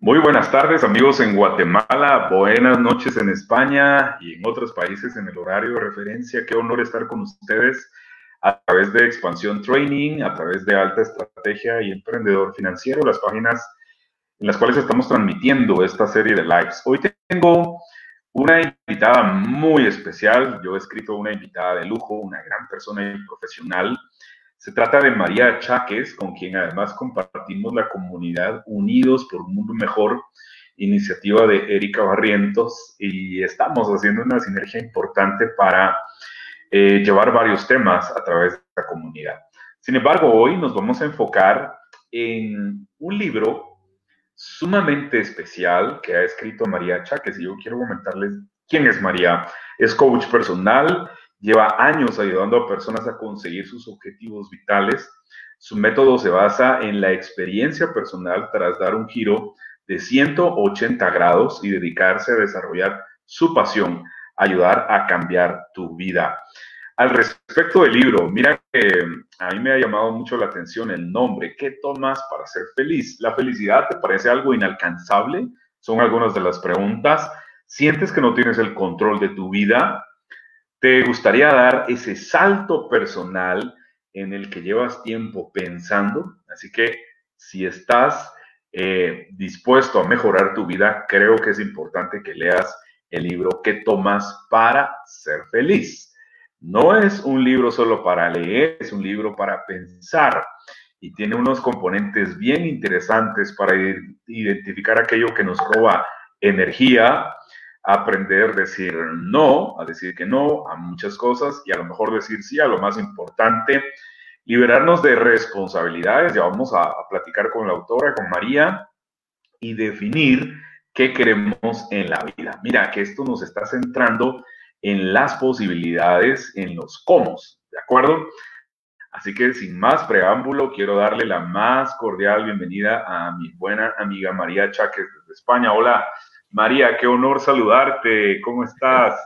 Muy buenas tardes amigos en Guatemala, buenas noches en España y en otros países en el horario de referencia. Qué honor estar con ustedes a través de Expansión Training, a través de Alta Estrategia y Emprendedor Financiero, las páginas en las cuales estamos transmitiendo esta serie de lives. Hoy tengo una invitada muy especial. Yo he escrito una invitada de lujo, una gran persona y profesional se trata de María Cháquez, con quien además compartimos la comunidad Unidos por un Mundo Mejor, iniciativa de Erika Barrientos, y estamos haciendo una sinergia importante para eh, llevar varios temas a través de la comunidad. Sin embargo, hoy nos vamos a enfocar en un libro sumamente especial que ha escrito María Cháquez, y yo quiero comentarles quién es María. Es coach personal, Lleva años ayudando a personas a conseguir sus objetivos vitales. Su método se basa en la experiencia personal tras dar un giro de 180 grados y dedicarse a desarrollar su pasión, ayudar a cambiar tu vida. Al respecto del libro, mira que a mí me ha llamado mucho la atención el nombre. ¿Qué tomas para ser feliz? ¿La felicidad te parece algo inalcanzable? Son algunas de las preguntas. ¿Sientes que no tienes el control de tu vida? ¿Te gustaría dar ese salto personal en el que llevas tiempo pensando? Así que si estás eh, dispuesto a mejorar tu vida, creo que es importante que leas el libro ¿Qué tomas para ser feliz? No es un libro solo para leer, es un libro para pensar y tiene unos componentes bien interesantes para identificar aquello que nos roba energía, aprender a decir no, a decir que no a muchas cosas y a lo mejor decir sí a lo más importante, liberarnos de responsabilidades, ya vamos a, platicar con la autora, con María, y definir qué queremos en la vida. Mira que esto nos está centrando en las posibilidades, en los cómo, ¿de acuerdo? Así que sin más preámbulo, quiero darle la más cordial bienvenida a mi buena amiga María Cháquez desde España. Hola, María, qué honor saludarte. ¿Cómo estás?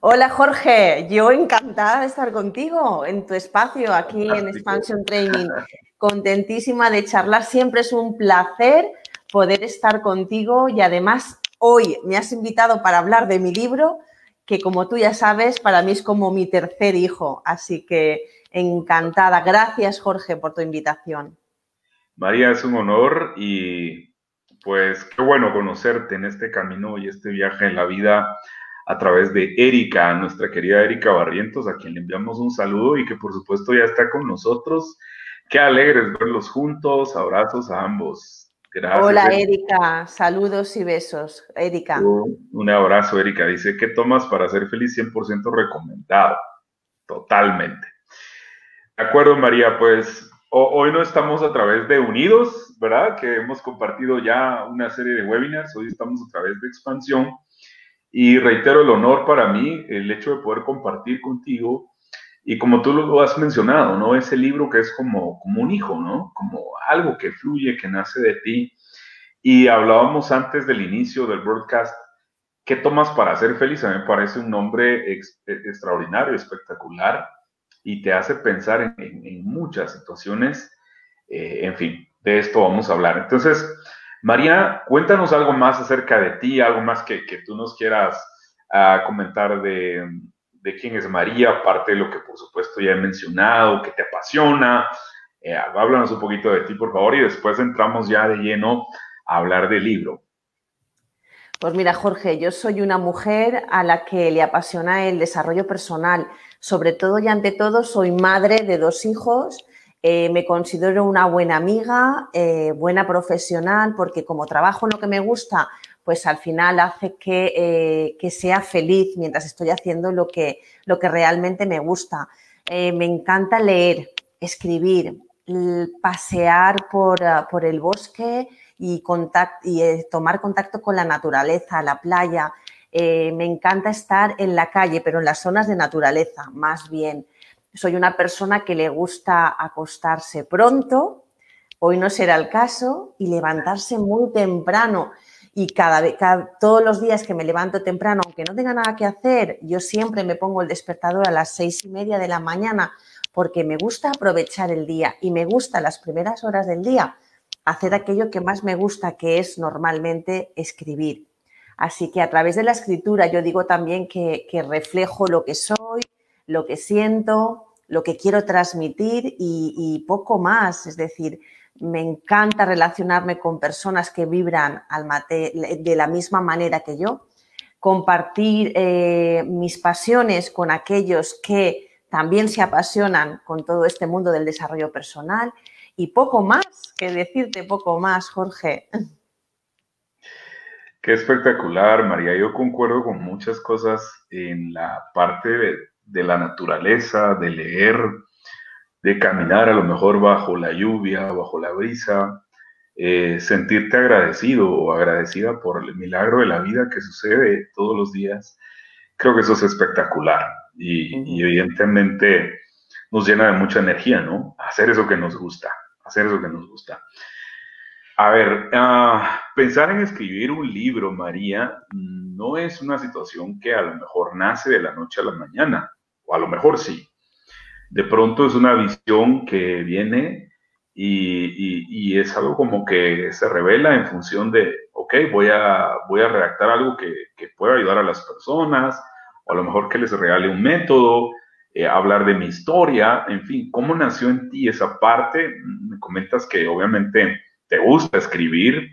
Hola Jorge, yo encantada de estar contigo en tu espacio aquí en Expansion Training. Contentísima de charlar, siempre es un placer poder estar contigo y además hoy me has invitado para hablar de mi libro, que como tú ya sabes, para mí es como mi tercer hijo, así que encantada. Gracias Jorge por tu invitación. María, es un honor y pues qué bueno conocerte en este camino y este viaje en la vida a través de Erika, nuestra querida Erika Barrientos, a quien le enviamos un saludo y que por supuesto ya está con nosotros. Qué alegres verlos juntos, abrazos a ambos. Gracias. Hola Erika, saludos y besos. Erika. Un abrazo, Erika. Dice, ¿qué tomas para ser feliz? 100% recomendado. Totalmente. De acuerdo, María, pues hoy no estamos a través de Unidos, ¿verdad? Que hemos compartido ya una serie de webinars, hoy estamos a través de Expansión y reitero el honor para mí, el hecho de poder compartir contigo y como tú lo has mencionado, ¿no? Ese libro que es como, como un hijo, ¿no? Como algo que fluye, que nace de ti. Y hablábamos antes del inicio del broadcast, ¿qué tomas para ser feliz? A mí me parece un nombre extraordinario, espectacular y te hace pensar en, muchas situaciones. Eh, en fin, de esto vamos a hablar. Entonces, María, cuéntanos algo más acerca de ti, algo más que, tú nos quieras ah, comentar de, quién es María, aparte de lo que por supuesto ya he mencionado, que te apasiona. Eh, háblanos un poquito de ti, por favor, y después entramos ya de lleno a hablar del libro. Pues mira, Jorge, yo soy una mujer a la que le apasiona el desarrollo personal. Sobre todo y ante todo, soy madre de dos hijos. Eh, me considero una buena amiga, eh, buena profesional, porque como trabajo en lo que me gusta, pues al final hace que, eh, que sea feliz mientras estoy haciendo lo que, lo que realmente me gusta. me encanta leer, escribir, pasear por, por el bosque, y, eh, tomar contacto con la naturaleza, la playa. Eh, me encanta estar en la calle, pero en las zonas de naturaleza, más bien. Soy una persona que le gusta acostarse pronto, hoy no será el caso, y levantarse muy temprano. Y cada, vez, todos los días que me levanto temprano, aunque no tenga nada que hacer, yo siempre me pongo el despertador a las seis y media de la mañana porque me gusta aprovechar el día y me gusta las primeras horas del día hacer aquello que más me gusta, que es normalmente escribir. Así que a través de la escritura yo digo también que, reflejo lo que soy, lo que siento, lo que quiero transmitir y, poco más. Es decir, me encanta relacionarme con personas que vibran de la misma manera que yo, compartir eh, mis pasiones con aquellos que también se apasionan con todo este mundo del desarrollo personal y poco más que decirte, poco más, Jorge. Qué espectacular, María. Yo concuerdo con muchas cosas en la parte de, la naturaleza, de leer, de caminar a lo mejor bajo la lluvia, bajo la brisa, eh, sentirte agradecido o agradecida por el milagro de la vida que sucede todos los días. Creo que eso es espectacular y, evidentemente nos llena de mucha energía, ¿no? Hacer eso que nos gusta, hacer eso que nos gusta. A ver, ah, pensar en escribir un libro, María, no es una situación que a lo mejor nace de la noche a la mañana, o a lo mejor sí. De pronto es una visión que viene y, es algo como que se revela en función de, ok, voy a, voy a redactar algo que, que pueda ayudar a las personas, o a lo mejor que les regale un método, eh, hablar de mi historia, en fin, ¿cómo nació en ti esa parte? Me comentas que obviamente te gusta escribir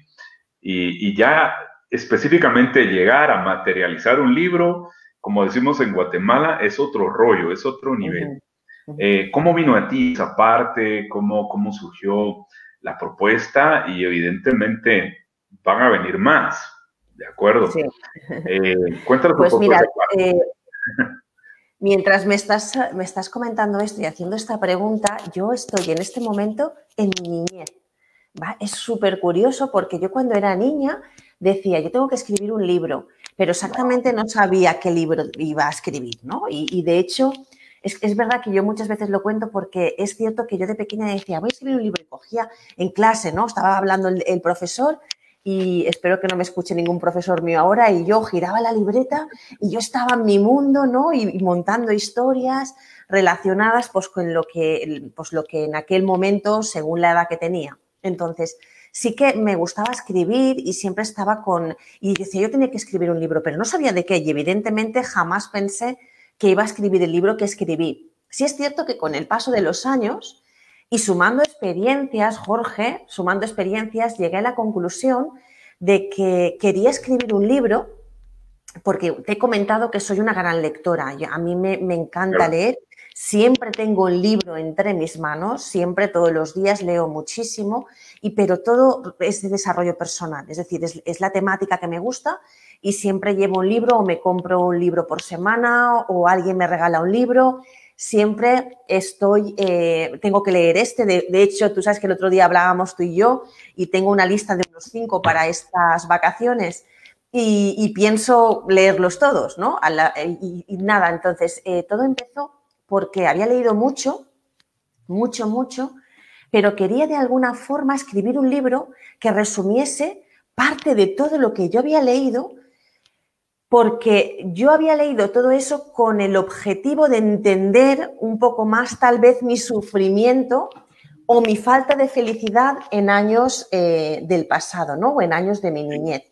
y, ya específicamente llegar a materializar un libro, como decimos en Guatemala, es otro rollo, es otro nivel. Eh, ¿Cómo vino a ti esa parte? ¿Cómo, ¿Cómo surgió la propuesta? Y evidentemente van a venir más. ¿De acuerdo? Sí. Eh, cuéntanos pues mira, eh, mientras me estás, me estás comentando esto y haciendo esta pregunta, yo estoy en este momento en mi niñez. Es súper curioso porque yo cuando era niña decía, yo tengo que escribir un libro, pero exactamente no sabía qué libro iba a escribir, ¿no? Y, de hecho, es, es, verdad que yo muchas veces lo cuento porque es cierto que yo de pequeña decía, voy a escribir un libro y cogía en clase, ¿no? Estaba hablando el profesor y espero que no me escuche ningún profesor mío ahora, y yo giraba la libreta y yo estaba en mi mundo, ¿no? Y, montando historias relacionadas pues con lo que, pues, lo que en aquel momento, según la edad que tenía. Entonces, sí que me gustaba escribir y siempre estaba con, y decía, yo tenía que escribir un libro, pero no sabía de qué y evidentemente jamás pensé que iba a escribir el libro que escribí. Sí es cierto que con el paso de los años, y sumando experiencias, Jorge, sumando experiencias, llegué a la conclusión de que quería escribir un libro, porque te he comentado que soy una gran lectora. a mí me, encanta leer. Siempre tengo un libro entre mis manos, siempre todos los días leo muchísimo, y, pero todo es de desarrollo personal, es decir, es, es la temática que me gusta y siempre llevo un libro o me compro un libro por semana o alguien me regala un libro siempre estoy, eh, tengo que leer este. De, hecho, tú sabes que el otro día hablábamos tú y yo y tengo una lista de unos cinco para estas vacaciones y, pienso leerlos todos, ¿no? y, nada, entonces, eh, todo empezó porque había leído mucho, mucho, mucho, pero quería de alguna forma escribir un libro que resumiese parte de todo lo que yo había leído porque yo había leído todo eso con el objetivo de entender un poco más tal vez mi sufrimiento o mi falta de felicidad en años eh, del pasado, ¿no? O en años de mi niñez.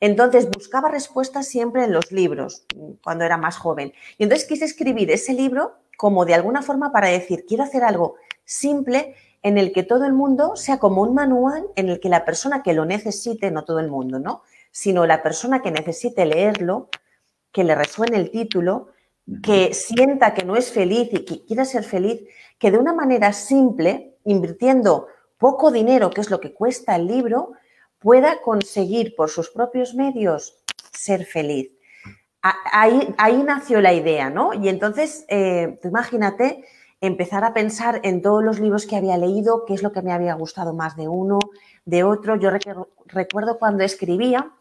Entonces buscaba respuestas siempre en los libros cuando era más joven. Y entonces quise escribir ese libro como de alguna forma para decir, quiero hacer algo simple en el que todo el mundo sea como un manual en el que la persona que lo necesite, no todo el mundo, ¿no? Sino la persona que necesite leerlo, que le resuene el título, que sienta que no es feliz y que quiera ser feliz, que de una manera simple, invirtiendo poco dinero, que es lo que cuesta el libro, pueda conseguir por sus propios medios ser feliz. Ahí, ahí nació la idea, ¿no? Y entonces, eh, imagínate empezar a pensar en todos los libros que había leído, qué es lo que me había gustado más de uno, de otro. Yo recuerdo cuando escribía,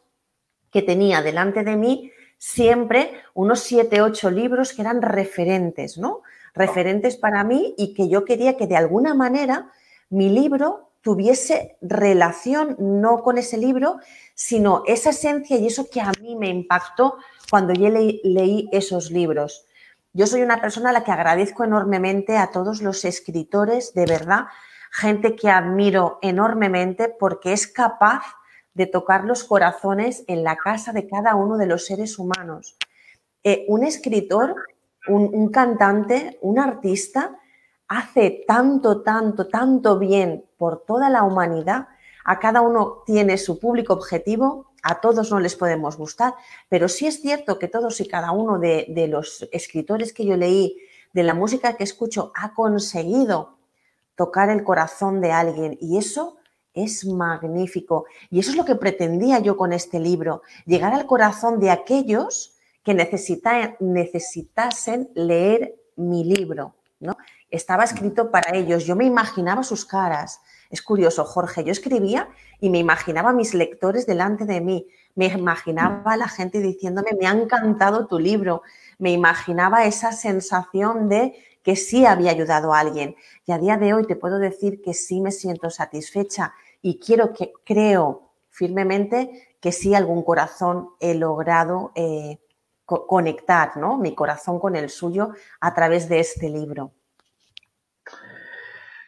que tenía delante de mí siempre unos siete, ocho libros que eran referentes, ¿no? Referentes para mí y que yo quería que de alguna manera mi libro tuviese relación no con ese libro, sino esa esencia y eso que a mí me impactó cuando yo leí esos libros. Yo soy una persona a la que agradezco enormemente a todos los escritores, de verdad, gente que admiro enormemente porque es capaz de tocar los corazones en la casa de cada uno de los seres humanos. Eh, un escritor, un, cantante, un artista hace tanto, tanto, tanto bien por toda la humanidad. A cada uno tiene su público objetivo, a todos no les podemos gustar, pero sí es cierto que todos y cada uno de, de los escritores que yo leí, de la música que escucho, ha conseguido tocar el corazón de alguien y eso es magnífico. Y eso es lo que pretendía yo con este libro, llegar al corazón de aquellos que necesitasen leer mi libro. ¿no? Estaba escrito para ellos, yo me imaginaba sus caras. Es curioso, Jorge, yo escribía y me imaginaba a mis lectores delante de mí, me imaginaba a la gente diciéndome, me ha encantado tu libro, me imaginaba esa sensación de que sí había ayudado a alguien. Y a día de hoy te puedo decir que sí me siento satisfecha y quiero que, creo firmemente que sí algún corazón he logrado eh, conectar, ¿no? Mi corazón con el suyo a través de este libro.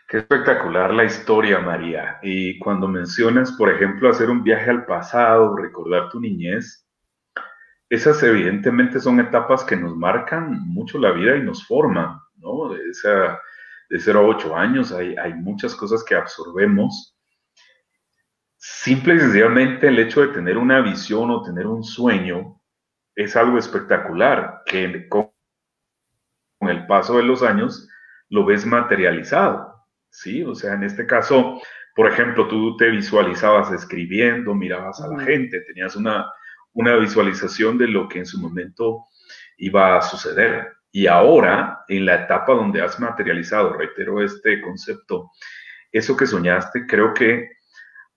Qué espectacular la historia, María. Y cuando mencionas, por ejemplo, hacer un viaje al pasado, recordar tu niñez, esas evidentemente son etapas que nos marcan mucho la vida y nos forman, ¿no? De, esa, de 0 a 8 años hay, hay muchas cosas que absorbemos simple y sencillamente el hecho de tener una visión o tener un sueño es algo espectacular que con el paso de los años lo ves materializado, ¿sí? O sea, en este caso, por ejemplo, tú te visualizabas escribiendo, mirabas a la gente, tenías una, una visualización de lo que en su momento iba a suceder. Y ahora, en la etapa donde has materializado, reitero este concepto, eso que soñaste, creo que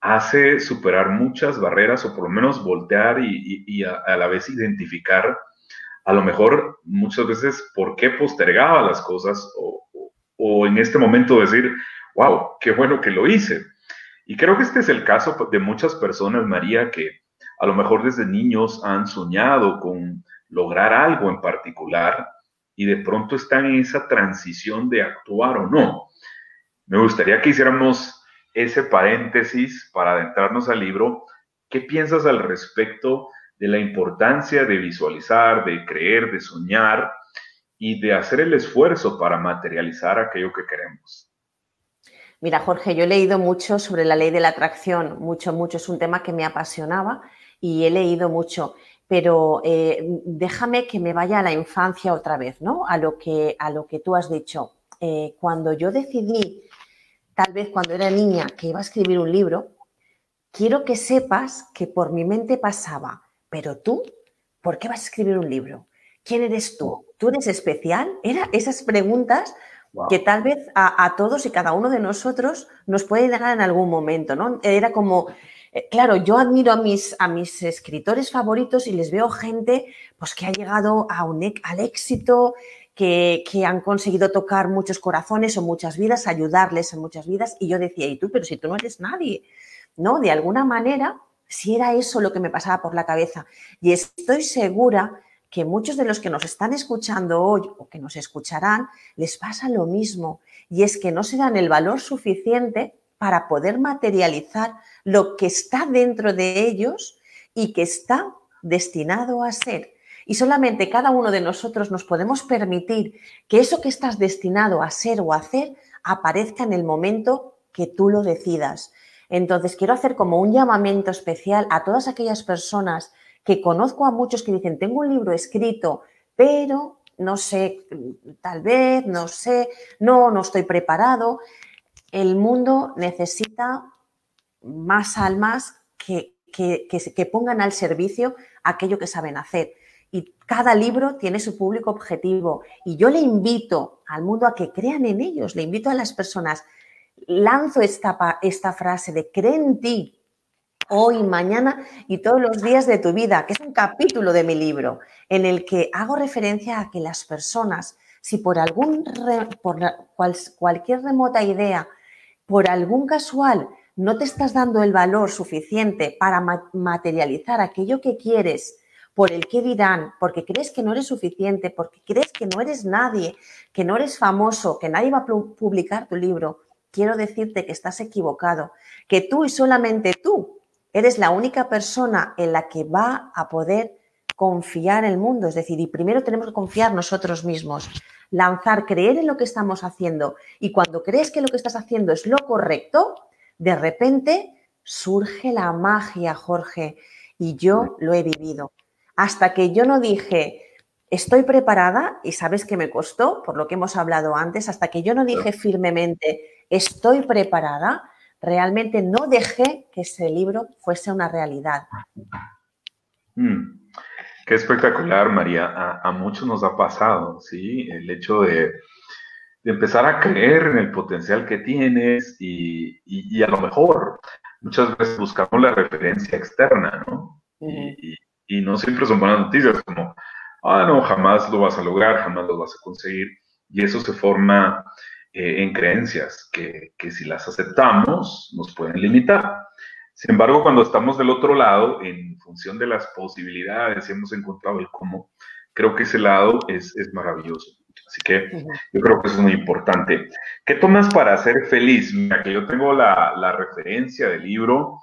hace superar muchas barreras o por lo menos voltear y, a, la vez identificar a lo mejor muchas veces por qué postergaba las cosas o, o, en este momento decir, wow, qué bueno que lo hice. Y creo que este es el caso de muchas personas, María, que a lo mejor desde niños han soñado con lograr algo en particular y de pronto están en esa transición de actuar o no. Me gustaría que hiciéramos ese paréntesis para adentrarnos al libro, ¿qué piensas al respecto de la importancia de visualizar, de creer, de soñar y de hacer el esfuerzo para materializar aquello que queremos? Mira, Jorge, yo he leído mucho sobre la ley de la atracción, mucho, mucho, es un tema que me apasionaba y he leído mucho, pero eh, déjame que me vaya a la infancia otra vez, ¿no? A lo que, a lo que tú has dicho. Eh, cuando yo decidí tal vez cuando era niña que iba a escribir un libro, quiero que sepas que por mi mente pasaba, pero tú, ¿por qué vas a escribir un libro? ¿Quién eres tú? ¿Tú eres especial? Era esas preguntas que tal vez a, todos y cada uno de nosotros nos puede llegar en algún momento, ¿no? Era como, eh, claro, yo admiro a mis, a mis escritores favoritos y les veo gente pues, que ha llegado a un, al éxito, que, han conseguido tocar muchos corazones o muchas vidas, ayudarles en muchas vidas. Y yo decía, ¿y tú? Pero si tú no eres nadie, ¿no? De alguna manera, si era eso lo que me pasaba por la cabeza. Y estoy segura que muchos de los que nos están escuchando hoy o que nos escucharán, les pasa lo mismo. Y es que no se dan el valor suficiente para poder materializar lo que está dentro de ellos y que está destinado a ser. Y solamente cada uno de nosotros nos podemos permitir que eso que estás destinado a ser o a hacer aparezca en el momento que tú lo decidas. Entonces, quiero hacer como un llamamiento especial a todas aquellas personas que conozco a muchos que dicen, tengo un libro escrito, pero no sé, tal vez, no sé, no, no estoy preparado. El mundo necesita más almas que, que, que pongan al servicio aquello que saben hacer cada libro tiene su público objetivo. Y yo le invito al mundo a que crean en ellos, le invito a las personas, lanzo esta, esta frase de cree en ti hoy, mañana y todos los días de tu vida, que es un capítulo de mi libro, en el que hago referencia a que las personas, si por algún por cualquier remota idea, por algún casual, no te estás dando el valor suficiente para materializar aquello que quieres, por el qué dirán, porque crees que no eres suficiente, porque crees que no eres nadie, que no eres famoso, que nadie va a publicar tu libro, quiero decirte que estás equivocado, que tú y solamente tú eres la única persona en la que va a poder confiar el mundo. Es decir, y primero tenemos que confiar nosotros mismos, lanzar, creer en lo que estamos haciendo. Y cuando crees que lo que estás haciendo es lo correcto, de repente surge la magia, Jorge. Y yo lo he vivido. Hasta que yo no dije, estoy preparada, y sabes que me costó, por lo que hemos hablado antes, hasta que yo no dije firmemente, estoy preparada, realmente no dejé que ese libro fuese una realidad. Mm, qué espectacular, María. A, muchos nos ha pasado, ¿sí? El hecho de, empezar a creer en el potencial que tienes y, a lo mejor muchas veces buscamos la referencia externa, ¿no? y, y, no siempre son buenas noticias, como, ah, no, jamás lo vas a lograr, jamás lo vas a conseguir. Y eso se forma eh, en creencias que, que, si las aceptamos nos pueden limitar. Sin embargo, cuando estamos del otro lado, en función de las posibilidades y hemos encontrado el cómo, creo que ese lado es, es maravilloso. Así que yo creo que eso es muy importante. ¿Qué tomas para ser feliz? Mira, que yo tengo la, la referencia del libro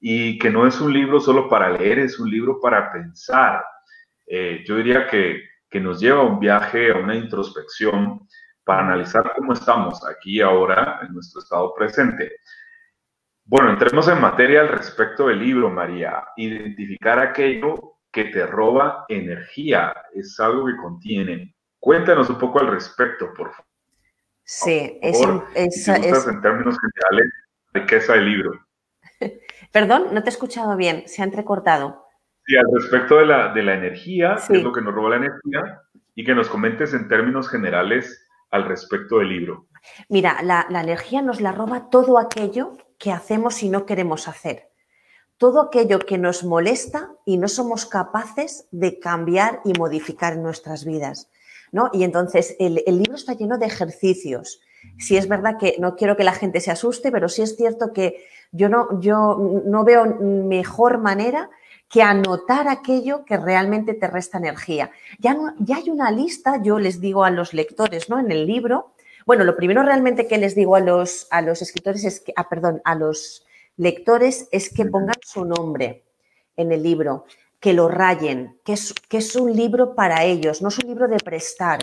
y que no es un libro solo para leer, es un libro para pensar. Eh, yo diría que, que nos lleva a un viaje, a una introspección para analizar cómo estamos aquí ahora en nuestro estado presente. Bueno, entremos en materia al respecto del libro, María. Identificar aquello que te roba energía es algo que contiene. Cuéntanos un poco al respecto, por favor. Sí, es, es, es, en términos generales, de qué es el libro. Perdón, no te he escuchado bien, se ha entrecortado. Sí, al respecto de la, de la energía, que es lo que nos roba la energía, y que nos comentes en términos generales al respecto del libro? Mira, la, energía nos la roba todo aquello que hacemos y no queremos hacer. Todo aquello que nos molesta y no somos capaces de cambiar y modificar en nuestras vidas. ¿no? Y entonces el, el libro está lleno de ejercicios. Si es verdad que no quiero que la gente se asuste, pero sí es cierto que yo no, yo no veo mejor manera que anotar aquello que realmente te resta energía. Ya, ya hay una lista, yo les digo a los lectores, ¿no? En el libro. Bueno, lo primero realmente que les digo a los, a los escritores es que, ah, perdón, a los lectores es que pongan su nombre en el libro, que lo rayen, que es, que es un libro para ellos, no es un libro de prestar,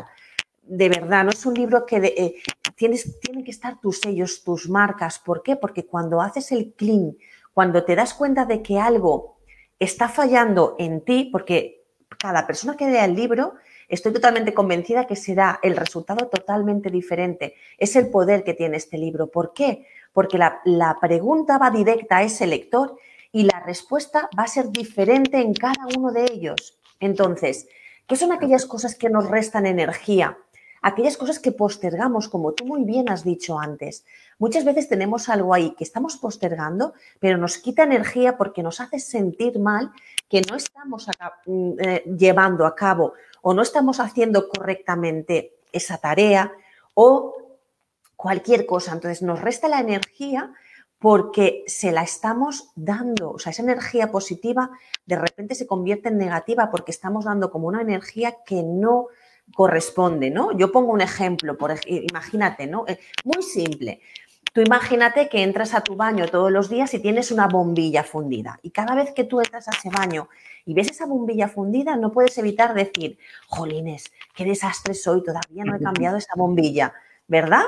de verdad, no es un libro que eh, tienes, tienen que estar tus sellos, tus marcas. ¿Por qué? Porque cuando haces el clean, cuando te das cuenta de que algo está fallando en ti porque cada persona que lea el libro, estoy totalmente convencida que será el resultado totalmente diferente. Es el poder que tiene este libro. ¿Por qué? Porque la, la pregunta va directa a ese lector y la respuesta va a ser diferente en cada uno de ellos. Entonces, ¿qué son aquellas cosas que nos restan energía? Aquellas cosas que postergamos, como tú muy bien has dicho antes. Muchas veces tenemos algo ahí que estamos postergando, pero nos quita energía porque nos hace sentir mal que no estamos mm, eh, llevando a cabo o no estamos haciendo correctamente esa tarea o cualquier cosa. Entonces nos resta la energía porque se la estamos dando. O sea, esa energía positiva de repente se convierte en negativa porque estamos dando como una energía que no corresponde, ¿no? Yo pongo un ejemplo, por, imagínate, ¿no? Eh, muy simple. Tú imagínate que entras a tu baño todos los días y tienes una bombilla fundida. Y cada vez que tú entras a ese baño y ves esa bombilla fundida, no puedes evitar decir, jolines, qué desastre soy, todavía no he cambiado esa bombilla, ¿verdad?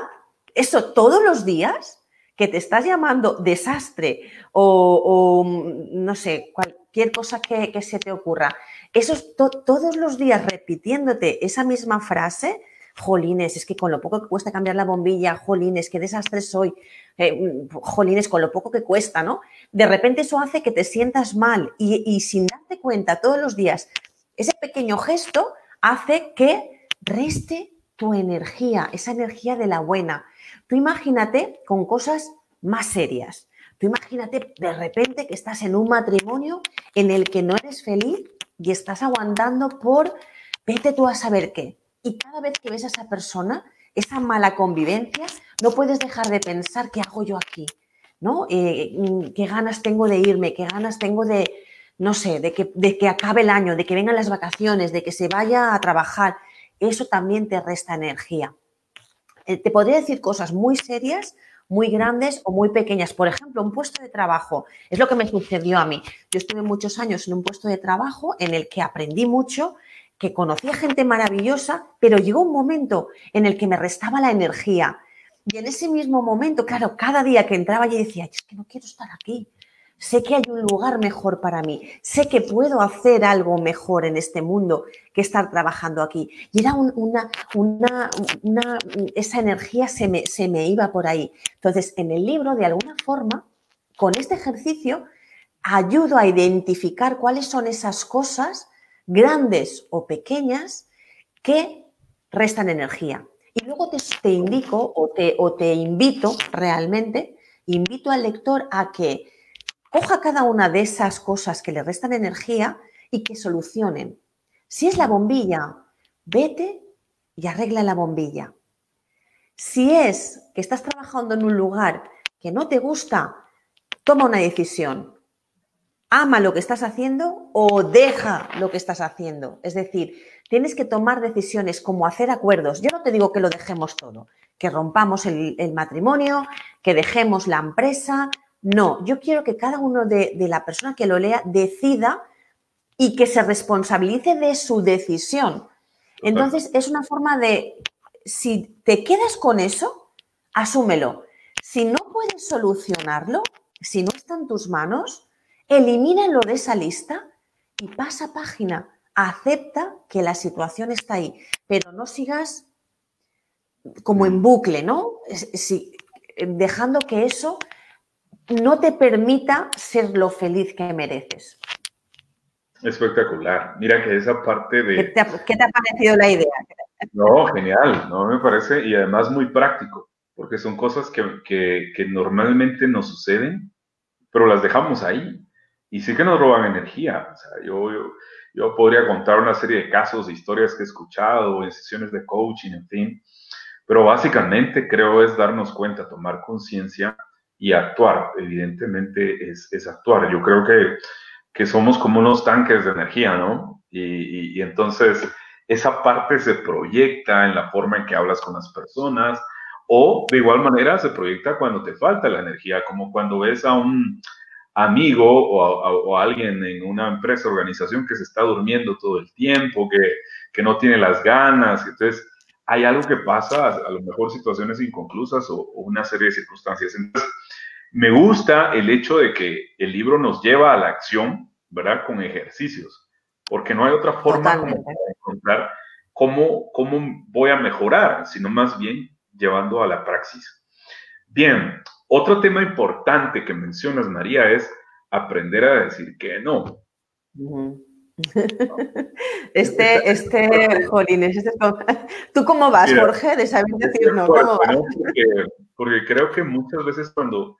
Eso todos los días que te estás llamando desastre o, no sé, cualquier cosa que, se te ocurra, eso todos los días repitiéndote esa misma frase, jolines, es que con lo poco que cuesta cambiar la bombilla, jolines, qué desastre soy, eh, jolines, con lo poco que cuesta, ¿no? De repente eso hace que te sientas mal y sin darte cuenta todos los días, ese pequeño gesto hace que reste tu energía, esa energía de la buena. Tú imagínate con cosas más serias. Tú imagínate de repente que estás en un matrimonio en el que no eres feliz y estás aguantando por vete tú a saber qué. Y cada vez que ves a esa persona, esa mala convivencia, no puedes dejar de pensar qué hago yo aquí, ¿no? Eh, mm, ¿Qué ganas tengo de irme? ¿Qué ganas tengo de, no sé, de que, de que acabe el año, de que vengan las vacaciones, de que se vaya a trabajar? Eso también te resta energía. Eh, te podría decir cosas muy serias muy grandes o muy pequeñas. Por ejemplo, un puesto de trabajo. Es lo que me sucedió a mí. Yo estuve muchos años en un puesto de trabajo en el que aprendí mucho, que conocía gente maravillosa, pero llegó un momento en el que me restaba la energía. Y en ese mismo momento, claro, cada día que entraba yo decía, es que no quiero estar aquí sé que hay un lugar mejor para mí, sé que puedo hacer algo mejor en este mundo que estar trabajando aquí. Y era una, una, esa energía se me, se me iba por ahí. Entonces, en el libro, de alguna forma, con este ejercicio, ayudo a identificar cuáles son esas cosas, grandes o pequeñas, que restan energía. Y luego te, te indico o te, o te invito realmente, invito al lector a que coja cada una de esas cosas que le restan energía y que solucionen. Si es la bombilla, vete y arregla la bombilla. Si es que estás trabajando en un lugar que no te gusta, toma una decisión. Ama lo que estás haciendo o deja lo que estás haciendo. Es decir, tienes que tomar decisiones como hacer acuerdos. Yo no te digo que lo dejemos todo, que rompamos el, el matrimonio, que dejemos la empresa, no, yo quiero que cada uno de, la persona que lo lea decida y que se responsabilice de su decisión. Entonces, es una forma de, si te quedas con eso, asúmelo. Si no puedes solucionarlo, si no está en tus manos, elimínalo de esa lista y pasa página. Acepta que la situación está ahí, pero no sigas como en bucle, ¿no? dejando que eso no te permita ser lo feliz que mereces. Espectacular. Mira que esa parte de... ¿Qué te, ha, parecido la idea? No, genial, no me parece, y además muy práctico, porque son cosas que, normalmente nos suceden, pero las dejamos ahí. Y sí que nos roban energía. O sea, yo, yo, yo podría contar una serie de casos, historias que he escuchado en sesiones de coaching, en fin, pero básicamente creo es darnos cuenta, tomar conciencia y actuar. Evidentemente es, es actuar. Yo creo que, que, somos como unos tanques de energía, ¿no? Y, entonces esa parte se proyecta en la forma en que hablas con las personas o de igual manera se proyecta cuando te falta la energía, como cuando ves a un amigo o, a, alguien en una empresa, organización que se está durmiendo todo el tiempo, que, que no tiene las ganas. Entonces, hay algo que pasa, a, lo mejor situaciones inconclusas o, o, una serie de circunstancias. Entonces, me gusta el hecho de que el libro nos lleva a la acción, ¿verdad? Con ejercicios, porque no hay otra forma de encontrar cómo, cómo voy a mejorar, sino más bien llevando a la praxis. Bien, otro tema importante que mencionas, María, es aprender a decir que no. Este, este, Jolines, este, ¿tú cómo vas, Jorge, de saber decir no? ¿Cómo vas? porque, creo que muchas veces cuando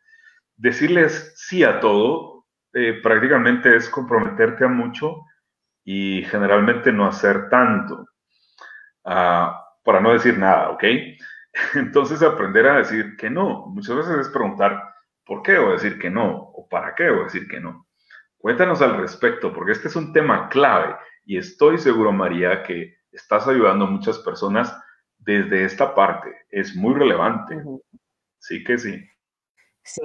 decirles sí a todo eh, prácticamente es comprometerte a mucho y generalmente no hacer tanto, ah, para no decir nada, ¿ok? Entonces aprender a decir que no. Muchas veces es preguntar por qué o decir que no, o para qué o decir que no. Cuéntanos al respecto, porque este es un tema clave y estoy seguro, María, que estás ayudando a muchas personas desde esta parte. Es muy relevante. Sí que sí. Sí,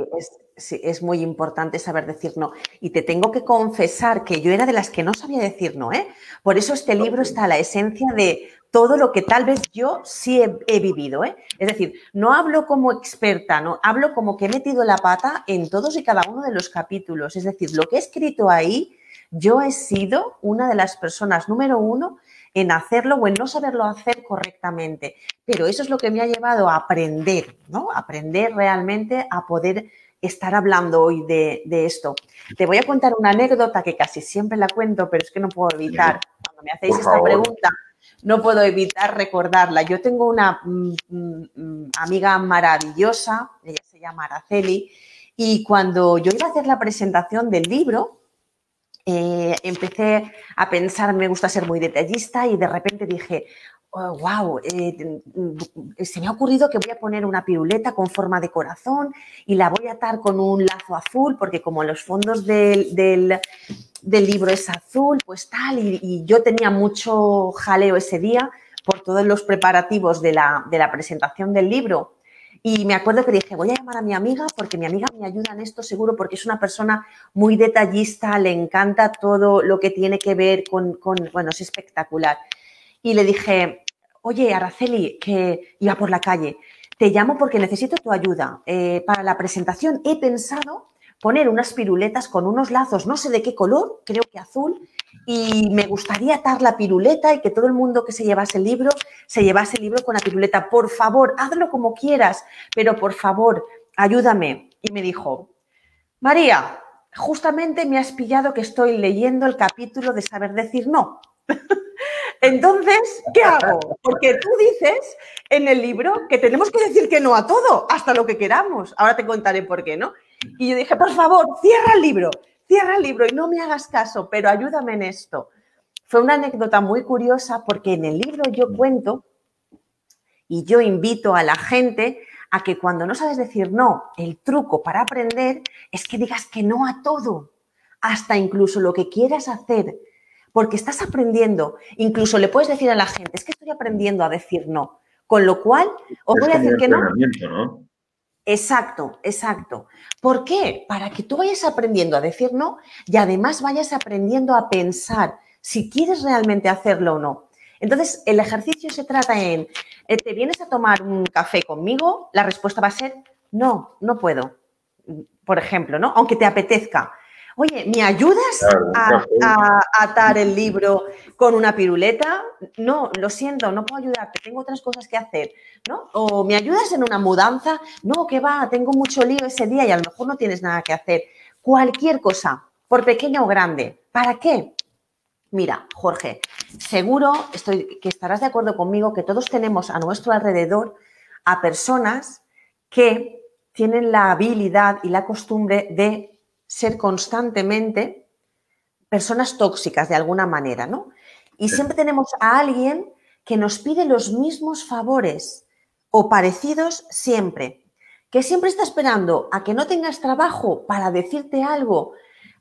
es, es, muy importante saber decir no. Y te tengo que confesar que yo era de las que no sabía decir no, ¿eh? Por eso este libro está a la esencia de todo lo que tal vez yo sí he, vivido, ¿eh? Es decir, no hablo como experta, no hablo como que he metido la pata en todos y cada uno de los capítulos. Es decir, lo que he escrito ahí, yo he sido una de las personas número uno en hacerlo o en no saberlo hacer correctamente. Pero eso es lo que me ha llevado a aprender, ¿no? Aprender realmente a poder estar hablando hoy de, esto. Te voy a contar una anécdota que casi siempre la cuento, pero es que no puedo evitar, cuando me hacéis esta pregunta, no puedo evitar recordarla. Yo tengo una mm, mm, amiga maravillosa, ella se llama Araceli, y cuando yo iba a hacer la presentación del libro, eh, empecé a pensar, me gusta ser muy detallista y de repente dije, wow, oh, eh, mm, se me ha ocurrido que voy a poner una piruleta con forma de corazón y la voy a atar con un lazo azul, porque como los fondos del, del, libro es azul, pues tal, y, yo tenía mucho jaleo ese día por todos los preparativos de la, de la presentación del libro. Y me acuerdo que dije, voy a llamar a mi amiga porque mi amiga me ayuda en esto seguro porque es una persona muy detallista, le encanta todo lo que tiene que ver con, bueno, es espectacular. Y le dije, oye, Araceli, que iba por la calle, te llamo porque necesito tu ayuda. Eh, para la presentación he pensado poner unas piruletas con unos lazos, no sé de qué color, creo que azul, y me gustaría atar la piruleta y que todo el mundo que se llevase el libro se llevase el libro con la piruleta. Por favor, hazlo como quieras, pero por favor, ayúdame. Y me dijo, María, justamente me has pillado que estoy leyendo el capítulo de saber decir no. Entonces, ¿qué hago? Porque tú dices en el libro que tenemos que decir que no a todo, hasta lo que queramos. Ahora te contaré por qué, ¿no? Y yo dije, por favor, cierra el libro cierra el libro y no me hagas caso, pero ayúdame en esto. Fue una anécdota muy curiosa porque en el libro yo cuento y yo invito a la gente a que cuando no sabes decir no, el truco para aprender es que digas que no a todo, hasta incluso lo que quieras hacer, porque estás aprendiendo. Incluso le puedes decir a la gente, es que estoy aprendiendo a decir no. Con lo cual, os voy a decir que no. ¿no? Exacto, exacto. ¿Por qué? Para que tú vayas aprendiendo a decir no y además vayas aprendiendo a pensar si quieres realmente hacerlo o no. Entonces, el ejercicio se trata en, eh, ¿te vienes a tomar un café conmigo? La respuesta va a ser, no, no puedo. Por ejemplo, ¿no? Aunque te apetezca. Oye, ¿me ayudas a, atar el libro con una piruleta? No, lo siento, no puedo ayudarte, tengo otras cosas que hacer, ¿no? O ¿me ayudas en una mudanza? No, que va, tengo mucho lío ese día y a lo mejor no tienes nada que hacer. Cualquier cosa, por pequeña o grande. ¿Para qué? Mira, Jorge, seguro estoy, que estarás de acuerdo conmigo que todos tenemos a nuestro alrededor a personas que tienen la habilidad y la costumbre de ser constantemente personas tóxicas de alguna manera, ¿no? Y siempre tenemos a alguien que nos pide los mismos favores o parecidos siempre, que siempre está esperando a que no tengas trabajo para decirte algo,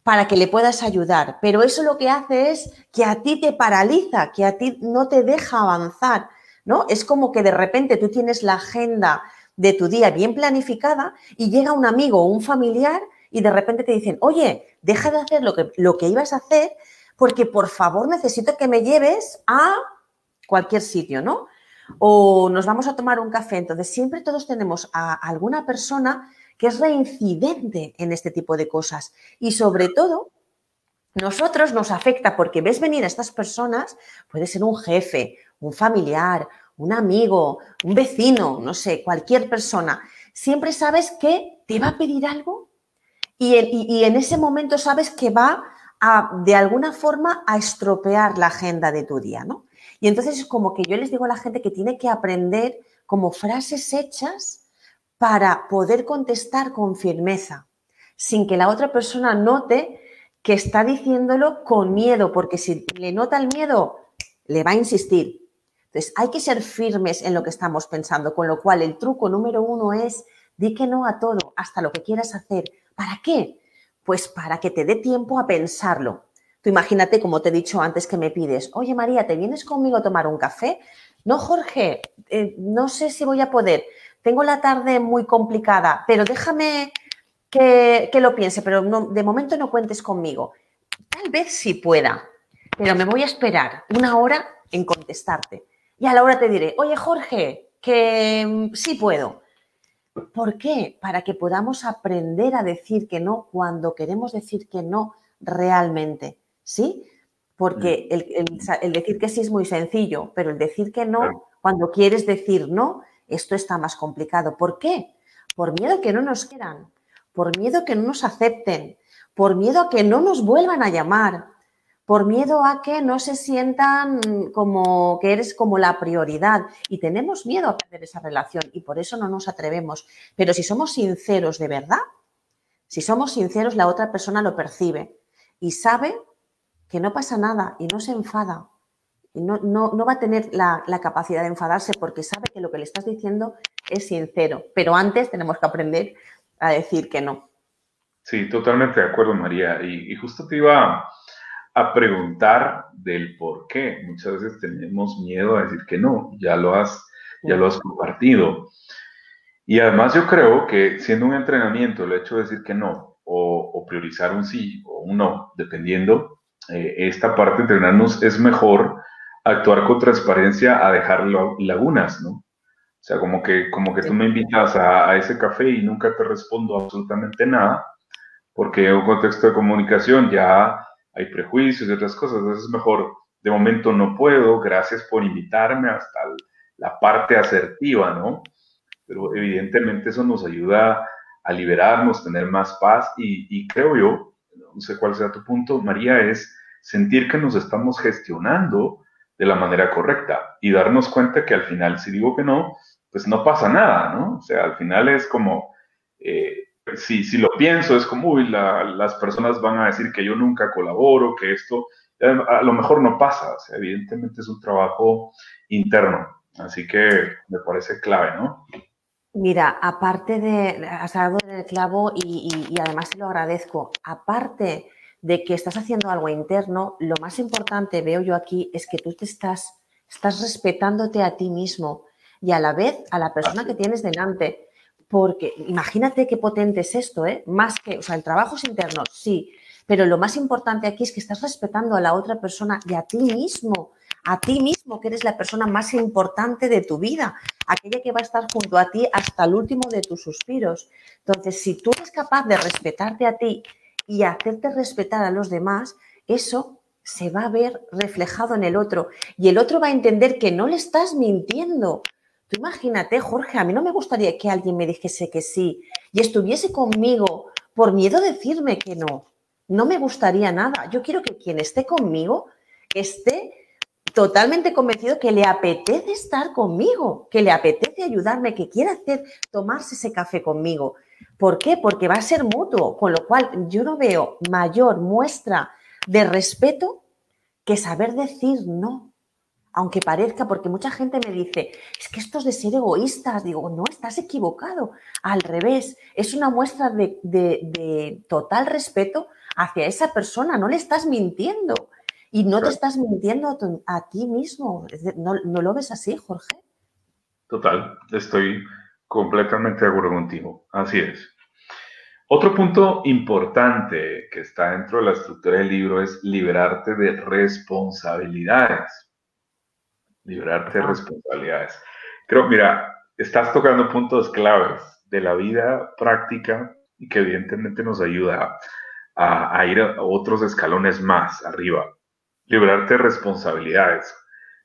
para que le puedas ayudar, pero eso lo que hace es que a ti te paraliza, que a ti no te deja avanzar, ¿no? Es como que de repente tú tienes la agenda de tu día bien planificada y llega un amigo o un familiar y de repente te dicen, oye, deja de hacer lo que, lo que ibas a hacer porque por favor necesito que me lleves a cualquier sitio, ¿no? O nos vamos a tomar un café. Entonces, siempre todos tenemos a alguna persona que es reincidente en este tipo de cosas. Y sobre todo, nosotros nos afecta porque ves venir a estas personas, puede ser un jefe, un familiar, un amigo, un vecino, no sé, cualquier persona. Siempre sabes que te va a pedir algo y en, ese momento sabes que va a, de alguna forma, a estropear la agenda de tu día, ¿no? Y entonces es como que yo les digo a la gente que tiene que aprender como frases hechas para poder contestar con firmeza, sin que la otra persona note que está diciéndolo con miedo, porque si le nota el miedo, le va a insistir. Entonces, hay que ser firmes en lo que estamos pensando, con lo cual el truco número uno es, di que no a todo, hasta lo que quieras hacer, ¿Para qué? Pues para que te dé tiempo a pensarlo. Tú imagínate, como te he dicho antes, que me pides, oye María, ¿te vienes conmigo a tomar un café? No, Jorge, eh, no sé si voy a poder. Tengo la tarde muy complicada, pero déjame que, lo piense, pero de momento no cuentes conmigo. Tal vez sí pueda, pero me voy a esperar una hora en contestarte. Y a la hora te diré, oye Jorge, que mm, sí puedo. ¿Por qué? Para que podamos aprender a decir que no cuando queremos decir que no realmente, ¿sí? Porque el, decir que sí es muy sencillo, pero el decir que no, cuando quieres decir no, esto está más complicado. ¿Por qué? Por miedo a que no nos quieran, por miedo a que no nos acepten, por miedo a que no nos vuelvan a llamar, por miedo a que no se sientan como que eres como la prioridad y tenemos miedo a perder esa relación y por eso no nos atrevemos. Pero si somos sinceros de verdad, si somos sinceros, la otra persona lo percibe y sabe que no pasa nada y no se enfada. Y no, no, va a tener la, capacidad de enfadarse porque sabe que lo que le estás diciendo es sincero. Pero antes tenemos que aprender a decir que no. Sí, totalmente de acuerdo, María. Y justo te iba a preguntar del por qué. Muchas veces tenemos miedo a decir que no, ya lo has, ya lo has compartido. Y además yo creo que siendo un entrenamiento el hecho de decir que no o, priorizar un sí o un no, dependiendo, eh, esta parte de entrenarnos es mejor actuar con transparencia a dejar lagunas, ¿no? O sea, como que, como que tú me invitas a, a, ese café y nunca te respondo absolutamente nada, porque en un contexto de comunicación ya hay prejuicios y otras cosas, entonces es mejor, de momento no puedo, gracias por invitarme hasta la parte asertiva, ¿no? Pero evidentemente eso nos ayuda a liberarnos, tener más paz y, y creo yo, no sé cuál sea tu punto, María, es sentir que nos estamos gestionando de la manera correcta y darnos cuenta que al final, si digo que no, pues no pasa nada, ¿no? O sea, al final es como, eh, si, si, lo pienso, es como, uy, las personas van a decir que yo nunca colaboro, que esto, a lo mejor no pasa, o sea, evidentemente es un trabajo interno, así que me parece clave, ¿no? Mira, aparte de, has dado el clavo y, y, y además lo agradezco, aparte de que estás haciendo algo interno, lo más importante, veo yo aquí, es que tú te estás, estás respetándote a ti mismo y a la vez a la persona que tienes delante. Porque imagínate qué potente es esto, ¿eh? Más que, o sea, el trabajo es interno, sí, pero lo más importante aquí es que estás respetando a la otra persona y a ti mismo, a ti mismo, que eres la persona más importante de tu vida, aquella que va a estar junto a ti hasta el último de tus suspiros. Entonces, si tú eres capaz de respetarte a ti y hacerte respetar a los demás, eso se va a ver reflejado en el otro y el otro va a entender que no le estás mintiendo. Tú imagínate, Jorge, a mí no me gustaría que alguien me dijese que sí y estuviese conmigo por miedo a decirme que no. No me gustaría nada. Yo quiero que quien esté conmigo esté totalmente convencido que le apetece estar conmigo, que le apetece ayudarme, que quiere hacer tomarse ese café conmigo. ¿Por qué? Porque va a ser mutuo, con lo cual yo no veo mayor muestra de respeto que saber decir no, aunque parezca, porque mucha gente me dice, es que esto es de ser egoístas, digo, no, estás equivocado, al revés, es una muestra de, total respeto hacia esa persona, no le estás mintiendo y no te estás mintiendo a, ti mismo, ¿No, ¿No lo ves así, Jorge? Total, estoy completamente de acuerdo contigo, así es. Otro punto importante que está dentro de la estructura del libro es liberarte de responsabilidades. Liberarte de responsabilidades. Creo, mira, estás tocando puntos claves de la vida práctica y que evidentemente nos ayuda a, ir a otros escalones más arriba. Liberarte de responsabilidades.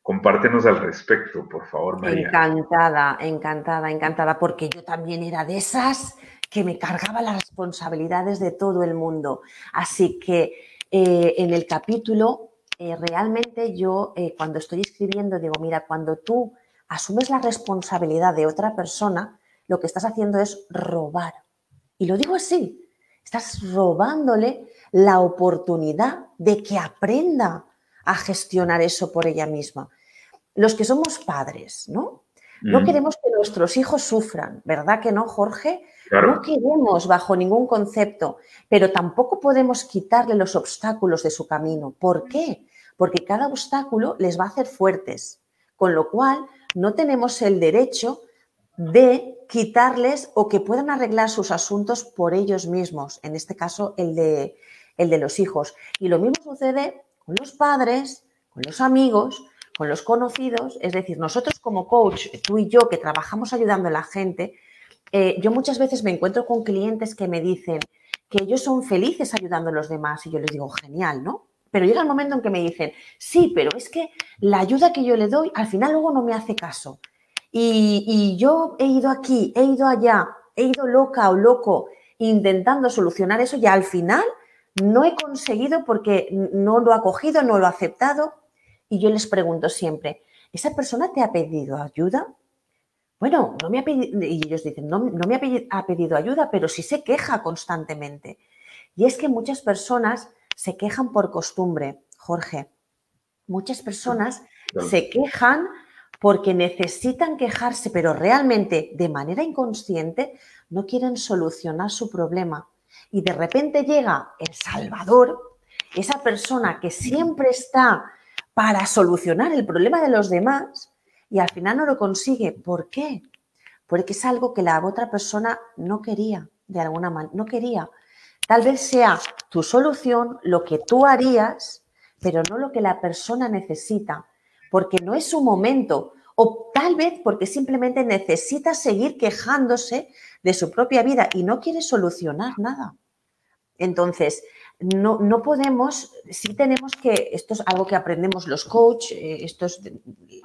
Compártenos al respecto, por favor, María. Encantada, encantada, encantada, porque yo también era de esas que me cargaba las responsabilidades de todo el mundo. Así que eh, en el capítulo, eh, realmente yo eh, cuando estoy escribiendo digo, mira, cuando tú asumes la responsabilidad de otra persona, lo que estás haciendo es robar. Y lo digo así, estás robándole la oportunidad de que aprenda a gestionar eso por ella misma. Los que somos padres, ¿no? No mm. queremos que nuestros hijos sufran, ¿verdad que no, Jorge? No queremos bajo ningún concepto, pero tampoco podemos quitarle los obstáculos de su camino. ¿Por qué? Porque cada obstáculo les va a hacer fuertes, con lo cual no tenemos el derecho de quitarles o que puedan arreglar sus asuntos por ellos mismos, en este caso el de, el de los hijos. Y lo mismo sucede con los padres, con los amigos, con los conocidos, es decir, nosotros como coach, tú y yo que trabajamos ayudando a la gente, eh, yo muchas veces me encuentro con clientes que me dicen que ellos son felices ayudando a los demás y yo les digo, genial, ¿no? Pero llega el momento en que me dicen, sí, pero es que la ayuda que yo le doy al final luego no me hace caso. Y, y yo he ido aquí, he ido allá, he ido loca o loco intentando solucionar eso y al final no he conseguido porque no lo ha cogido, no lo ha aceptado. Y yo les pregunto siempre, ¿esa persona te ha pedido ayuda? Bueno, no me ha pedido, y ellos dicen, no, me ha pedido, ayuda, pero sí se queja constantemente. Y es que muchas personas se quejan por costumbre, Jorge. Muchas personas se quejan porque necesitan quejarse, pero realmente de manera inconsciente no quieren solucionar su problema. Y de repente llega el Salvador, esa persona que siempre está para solucionar el problema de los demás, y al final no lo consigue. ¿Por qué? porque es algo que la otra persona no quería, de alguna manera, no quería. Tal vez sea tu solución, lo que tú harías, pero no lo que la persona necesita, porque no es su momento, o tal vez porque simplemente necesita seguir quejándose de su propia vida y no quiere solucionar nada. Entonces, no, no, podemos, sí tenemos que, esto es algo que aprendemos los coach, eh, esto es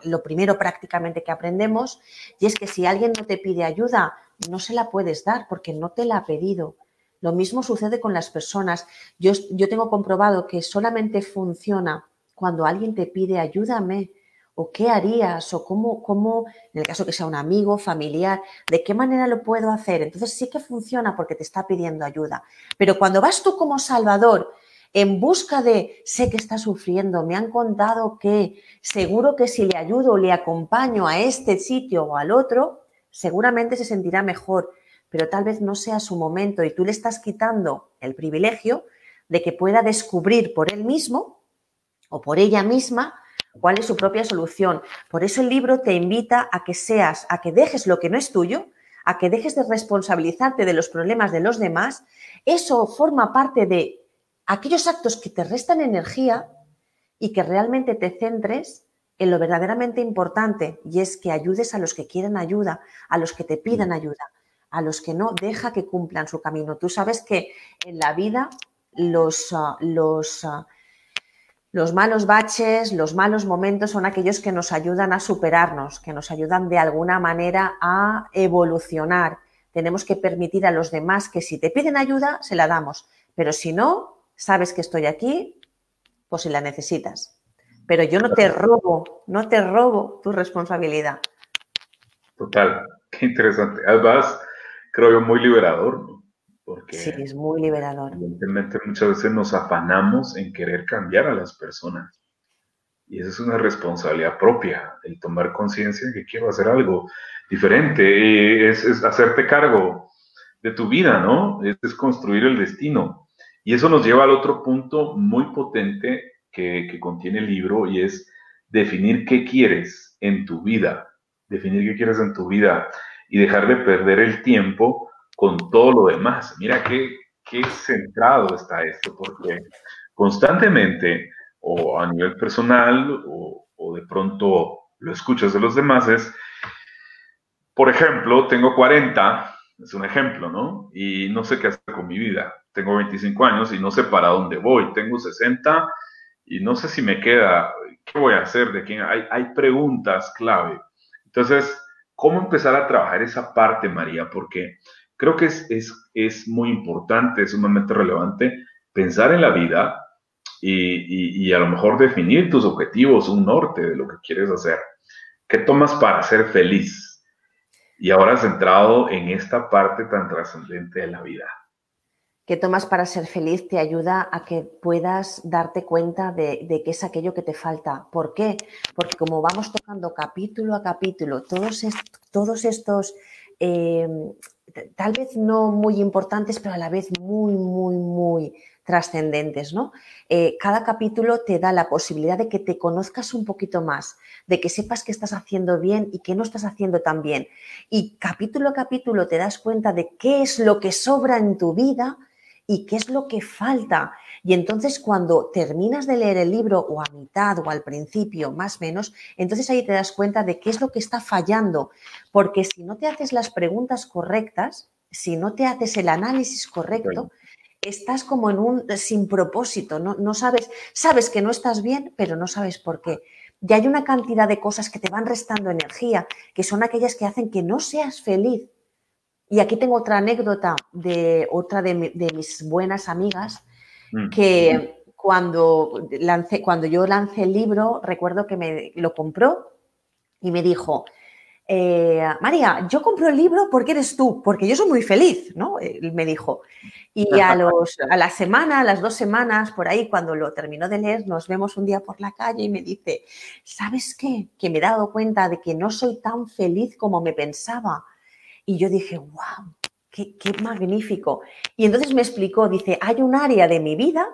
lo primero prácticamente que aprendemos, y es que si alguien no te pide ayuda, no se la puedes dar porque no te la ha pedido. Lo mismo sucede con las personas. Yo, yo tengo comprobado que solamente funciona cuando alguien te pide ayúdame o qué harías o cómo, cómo, en el caso que sea un amigo, familiar, de qué manera lo puedo hacer. Entonces sí que funciona porque te está pidiendo ayuda. Pero cuando vas tú como Salvador en busca de, sé que está sufriendo, me han contado que seguro que si le ayudo, le acompaño a este sitio o al otro, seguramente se sentirá mejor, pero tal vez no sea su momento y tú le estás quitando el privilegio de que pueda descubrir por él mismo o por ella misma cuál es su propia solución. Por eso el libro te invita a que seas, a que dejes lo que no es tuyo, a que dejes de responsabilizarte de los problemas de los demás. Eso forma parte de aquellos actos que te restan energía y que realmente te centres en lo verdaderamente importante y es que ayudes a los que quieren ayuda, a los que te pidan mm. ayuda, a los que no, deja que cumplan su camino. Tú sabes que en la vida los, ah, los ah, los malos baches, los malos momentos son aquellos que nos ayudan a superarnos, que nos ayudan de alguna manera a evolucionar. Tenemos que permitir a los demás que si te piden ayuda, se la damos. Pero si no, sabes que estoy aquí, pues si la necesitas. Pero yo no te robo, no te robo tu responsabilidad. Total, qué interesante. Además, creo yo muy liberador, porque sí, es muy liberador. Evidentemente muchas veces nos afanamos en querer cambiar a las personas. Y esa es una responsabilidad propia, el tomar conciencia de que quiero hacer algo diferente, es, es, hacerte cargo de tu vida, ¿no? Es, es, construir el destino. Y eso nos lleva al otro punto muy potente que, que contiene el libro y es definir qué quieres en tu vida, definir qué quieres en tu vida y dejar de perder el tiempo con todo lo demás. Mira qué, qué centrado está esto, porque constantemente, o a nivel personal, o, de pronto lo escuchas de los demás, es, por ejemplo, tengo 40, es un ejemplo, ¿no? Y no sé qué hacer con mi vida. Tengo 25 años y no sé para dónde voy. Tengo 60 y no sé si me queda, ¿qué voy a hacer? ¿De quién? Hay, hay preguntas clave. Entonces, ¿cómo empezar a trabajar esa parte, María? Porque Creo que es, es, es muy importante, es sumamente relevante pensar en la vida y, y, a lo mejor definir tus objetivos, un norte de lo que quieres hacer. ¿Qué tomas para ser feliz? Y ahora centrado en esta parte tan trascendente de la vida. ¿Qué tomas para ser feliz te ayuda a que puedas darte cuenta de, qué es aquello que te falta. ¿Por qué? Porque como vamos tocando capítulo a capítulo, todos, todos estos eh, tal vez no muy importantes, pero a la vez muy, muy, muy trascendentes, ¿no? Eh, cada capítulo te da la posibilidad de que te conozcas un poquito más, de que sepas qué estás haciendo bien y qué no estás haciendo tan bien. Y capítulo a capítulo te das cuenta de qué es lo que sobra en tu vida y qué es lo que falta. Y entonces cuando terminas de leer el libro o a mitad o al principio, más o menos, entonces ahí te das cuenta de qué es lo que está fallando. Porque si no te haces las preguntas correctas, si no te haces el análisis correcto, estás como en un sin propósito, no, no sabes, sabes que no estás bien, pero no sabes por qué. Y hay una cantidad de cosas que te van restando energía, que son aquellas que hacen que no seas feliz. Y aquí tengo otra anécdota de otra de, de mis buenas amigas Mm. que cuando, lancé, cuando yo lancé el libro, recuerdo que me lo compró y me dijo, eh, María, yo compro el libro porque eres tú, porque yo soy muy feliz, ¿no? Él me dijo. Y a, los, a la semana, a las dos semanas, por ahí, cuando lo terminó de leer, nos vemos un día por la calle y me dice, ¿sabes qué? Que me he dado cuenta de que no soy tan feliz como me pensaba. Y yo dije, wow, Qué, magnífico. Y entonces me explicó, dice, hay un área de mi vida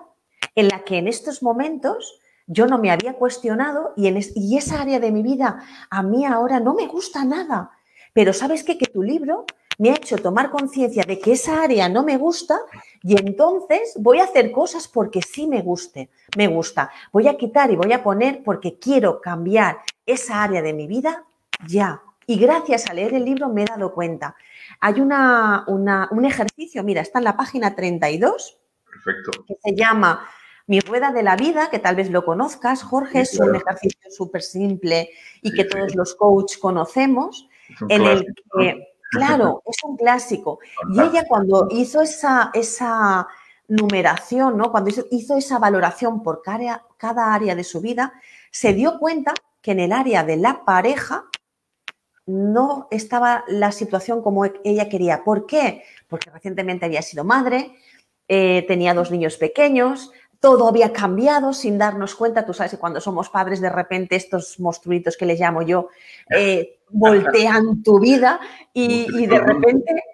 en la que en estos momentos yo no me había cuestionado y, en y esa área de mi vida a mí ahora no me gusta nada. pero ¿sabes qué? Que tu libro me ha hecho tomar conciencia de que esa área no me gusta y entonces voy a hacer cosas porque sí me guste, me gusta. Voy a quitar y voy a poner porque quiero cambiar esa área de mi vida ya. Y gracias a leer el libro me he dado cuenta. Hay una, un ejercicio, mira, está en la página 32, Perfecto. que se llama Mi Rueda de la Vida, que tal vez lo conozcas, Jorge, es un ejercicio súper simple y que todos los coaches conocemos, en el que Claro, es un clásico. Y ella cuando hizo esa, esa numeración, ¿no? cuando hizo, esa valoración por cada, cada área de su vida, se dio cuenta que en el área de la pareja no estaba la situación como ella quería. ¿Por qué? Porque recientemente había sido madre, eh, tenía dos niños pequeños, todo había cambiado sin darnos cuenta. Tú sabes que cuando somos padres, de repente estos monstruitos que les llamo yo, eh, voltean tu vida y, de repente,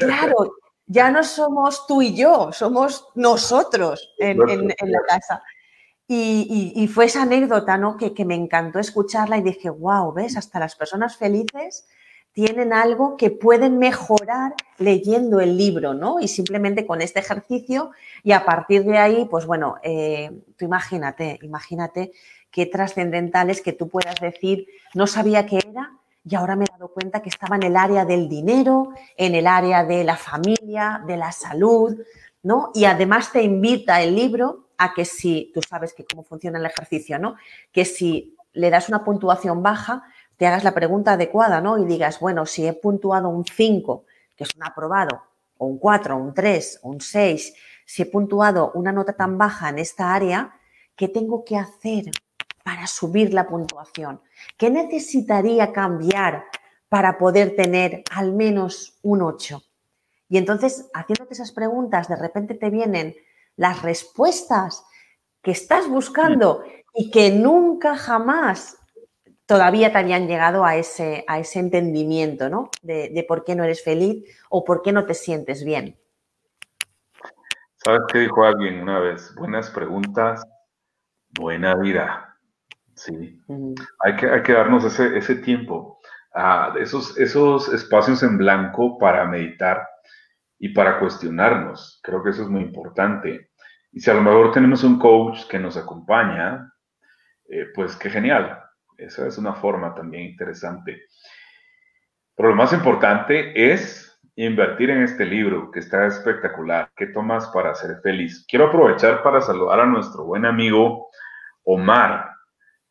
claro, ya no somos tú y yo, somos nosotros en, la casa. Y, fue esa anécdota ¿no? que, que me encantó escucharla y dije, wow, ¿ves? Hasta las personas felices tienen algo que pueden mejorar leyendo el libro, ¿no? Y simplemente con este ejercicio y a partir de ahí, pues bueno, eh, tú imagínate, imagínate qué trascendental es que tú puedas decir, no sabía qué era y ahora me he dado cuenta que estaba en el área del dinero, en el área de la familia, de la salud, ¿no? Y además te invita el libro a que si, tú sabes que cómo funciona el ejercicio, ¿no? Que si le das una puntuación baja, te hagas la pregunta adecuada, ¿no? Y digas, bueno, si he puntuado un 5, que es un aprobado, o un 4, un 3, un 6, si he puntuado una nota tan baja en esta área, ¿qué tengo que hacer para subir la puntuación? ¿Qué necesitaría cambiar para poder tener al menos un 8? Y entonces, haciéndote esas preguntas, de repente te vienen las respuestas que estás buscando y que nunca jamás todavía te habían llegado a ese, a ese entendimiento, ¿no? De, por qué no eres feliz o por qué no te sientes bien. ¿Sabes qué dijo alguien una vez? Buenas preguntas, buena vida. Sí. hay, que, hay que darnos ese, ese tiempo, esos, esos espacios en blanco para meditar y para cuestionarnos. Creo que eso es muy importante. Y si a lo mejor tenemos un coach que nos acompaña, eh, pues qué genial. Esa es una forma también interesante. Pero lo más importante es invertir en este libro, que está espectacular. ¿Qué tomas para ser feliz? Quiero aprovechar para saludar a nuestro buen amigo Omar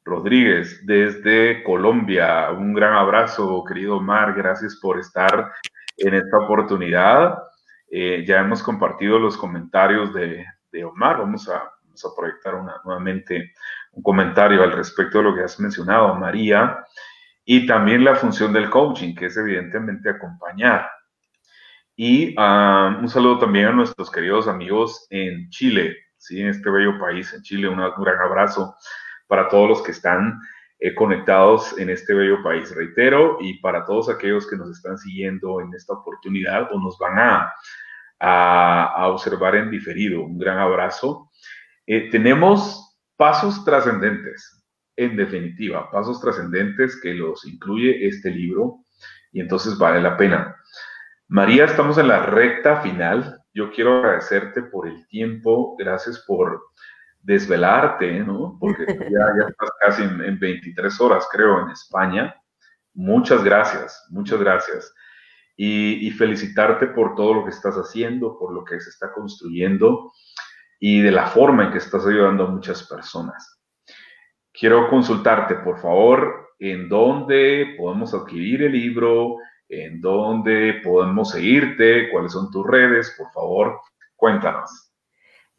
Rodríguez desde Colombia. Un gran abrazo, querido Omar. Gracias por estar en esta oportunidad. Eh, ya hemos compartido los comentarios de, Omar. Vamos a, proyectar nuevamente un comentario al respecto de lo que has mencionado, María, y también la función del coaching, que es evidentemente acompañar. Y ah, un saludo también a nuestros queridos amigos en Chile, ¿sí? en este bello país, en Chile, un gran abrazo para todos los que están eh, conectados en este bello país, reitero, y para todos aquellos que nos están siguiendo en esta oportunidad o nos van a, a, observar en diferido. Un gran abrazo. Eh, tenemos Pasos trascendentes, en definitiva, pasos trascendentes que los incluye este libro y entonces vale la pena. María, estamos en la recta final. Yo quiero agradecerte por el tiempo, gracias por desvelarte, ¿no? Porque ya, estás casi en, 23 horas, creo, en España. Muchas gracias, muchas gracias. Y, y, felicitarte por todo lo que estás haciendo, por lo que se está construyendo y de la forma en que estás ayudando a muchas personas. Quiero consultarte, por favor, en dónde podemos adquirir el libro, en dónde podemos seguirte, cuáles son tus redes, por favor, cuéntanos.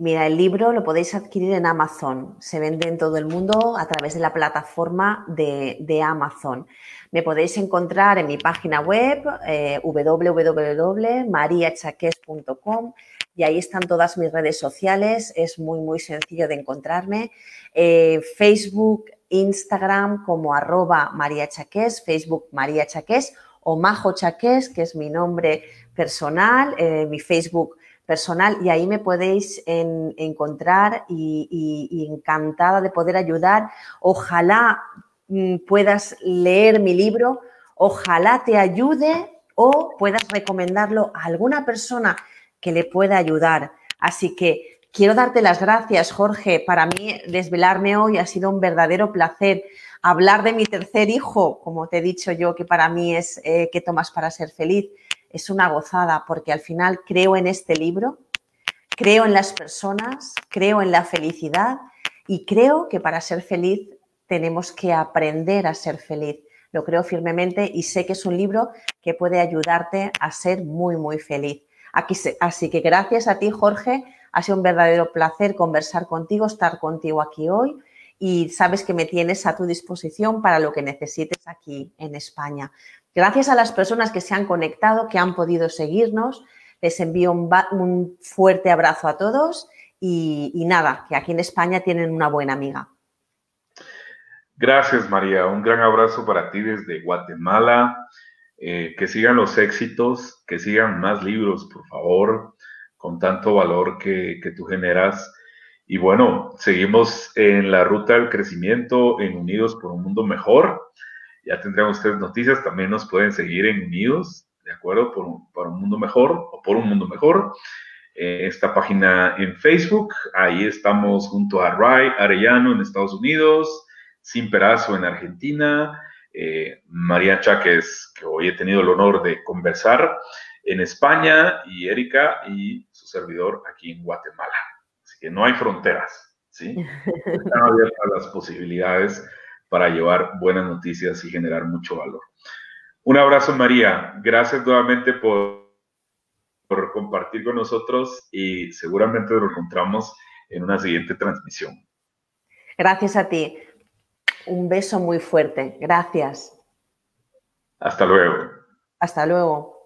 Mira, el libro lo podéis adquirir en Amazon. Se vende en todo el mundo a través de la plataforma de, Amazon. Me podéis encontrar en mi página web eh, www.mariachaques.com y ahí están todas mis redes sociales. Es muy, muy sencillo de encontrarme. Eh, Facebook, Instagram como arroba María Chaqués, Facebook María Chaqués o Majo Chaqués, que es mi nombre personal, eh, mi Facebook personal y ahí me podéis encontrar y, encantada de poder ayudar. Ojalá mm, puedas leer mi libro ojalá te ayude o puedas recomendarlo a alguna persona que le pueda ayudar. Así que quiero darte las gracias, Jorge. Para mí, desvelarme hoy ha sido un verdadero placer. Hablar de mi tercer hijo, como te he dicho yo, que para mí es eh, ¿Qué tomas para ser feliz? Es una gozada porque al final creo en este libro, creo en las personas, creo en la felicidad y creo que para ser feliz tenemos que aprender a ser feliz. Lo creo firmemente y sé que es un libro que puede ayudarte a ser muy, muy feliz. Aquí, así que gracias a ti, Jorge. Ha sido un verdadero placer conversar contigo, estar contigo aquí hoy y sabes que me tienes a tu disposición para lo que necesites aquí en España. Gracias a las personas que se han conectado, que han podido seguirnos. Les envío un, fuerte abrazo a todos y, nada, que aquí en España tienen una buena amiga. Gracias, María. Un gran abrazo para ti desde Guatemala. Eh, que sigan los éxitos, que sigan más libros, por favor, con tanto valor que tú generas. Y bueno, seguimos en la ruta del crecimiento en Unidos por un Mundo Mejor. Ya tendrán ustedes noticias, también nos pueden seguir en Unidos, ¿de acuerdo? Por, un mundo mejor o por un mundo mejor. Eh, esta página en Facebook, ahí estamos junto a Ray Arellano en Estados Unidos, Sin Perazo en Argentina, eh, María Cháquez, que hoy he tenido el honor de conversar en España, y Erika y su servidor aquí en Guatemala. Que no hay fronteras, ¿sí? Están abiertas las posibilidades para llevar buenas noticias y generar mucho valor. Un abrazo, María. Gracias nuevamente por, por compartir con nosotros y seguramente nos encontramos en una siguiente transmisión. Gracias a ti. Un beso muy fuerte. Gracias. Hasta luego. Hasta luego.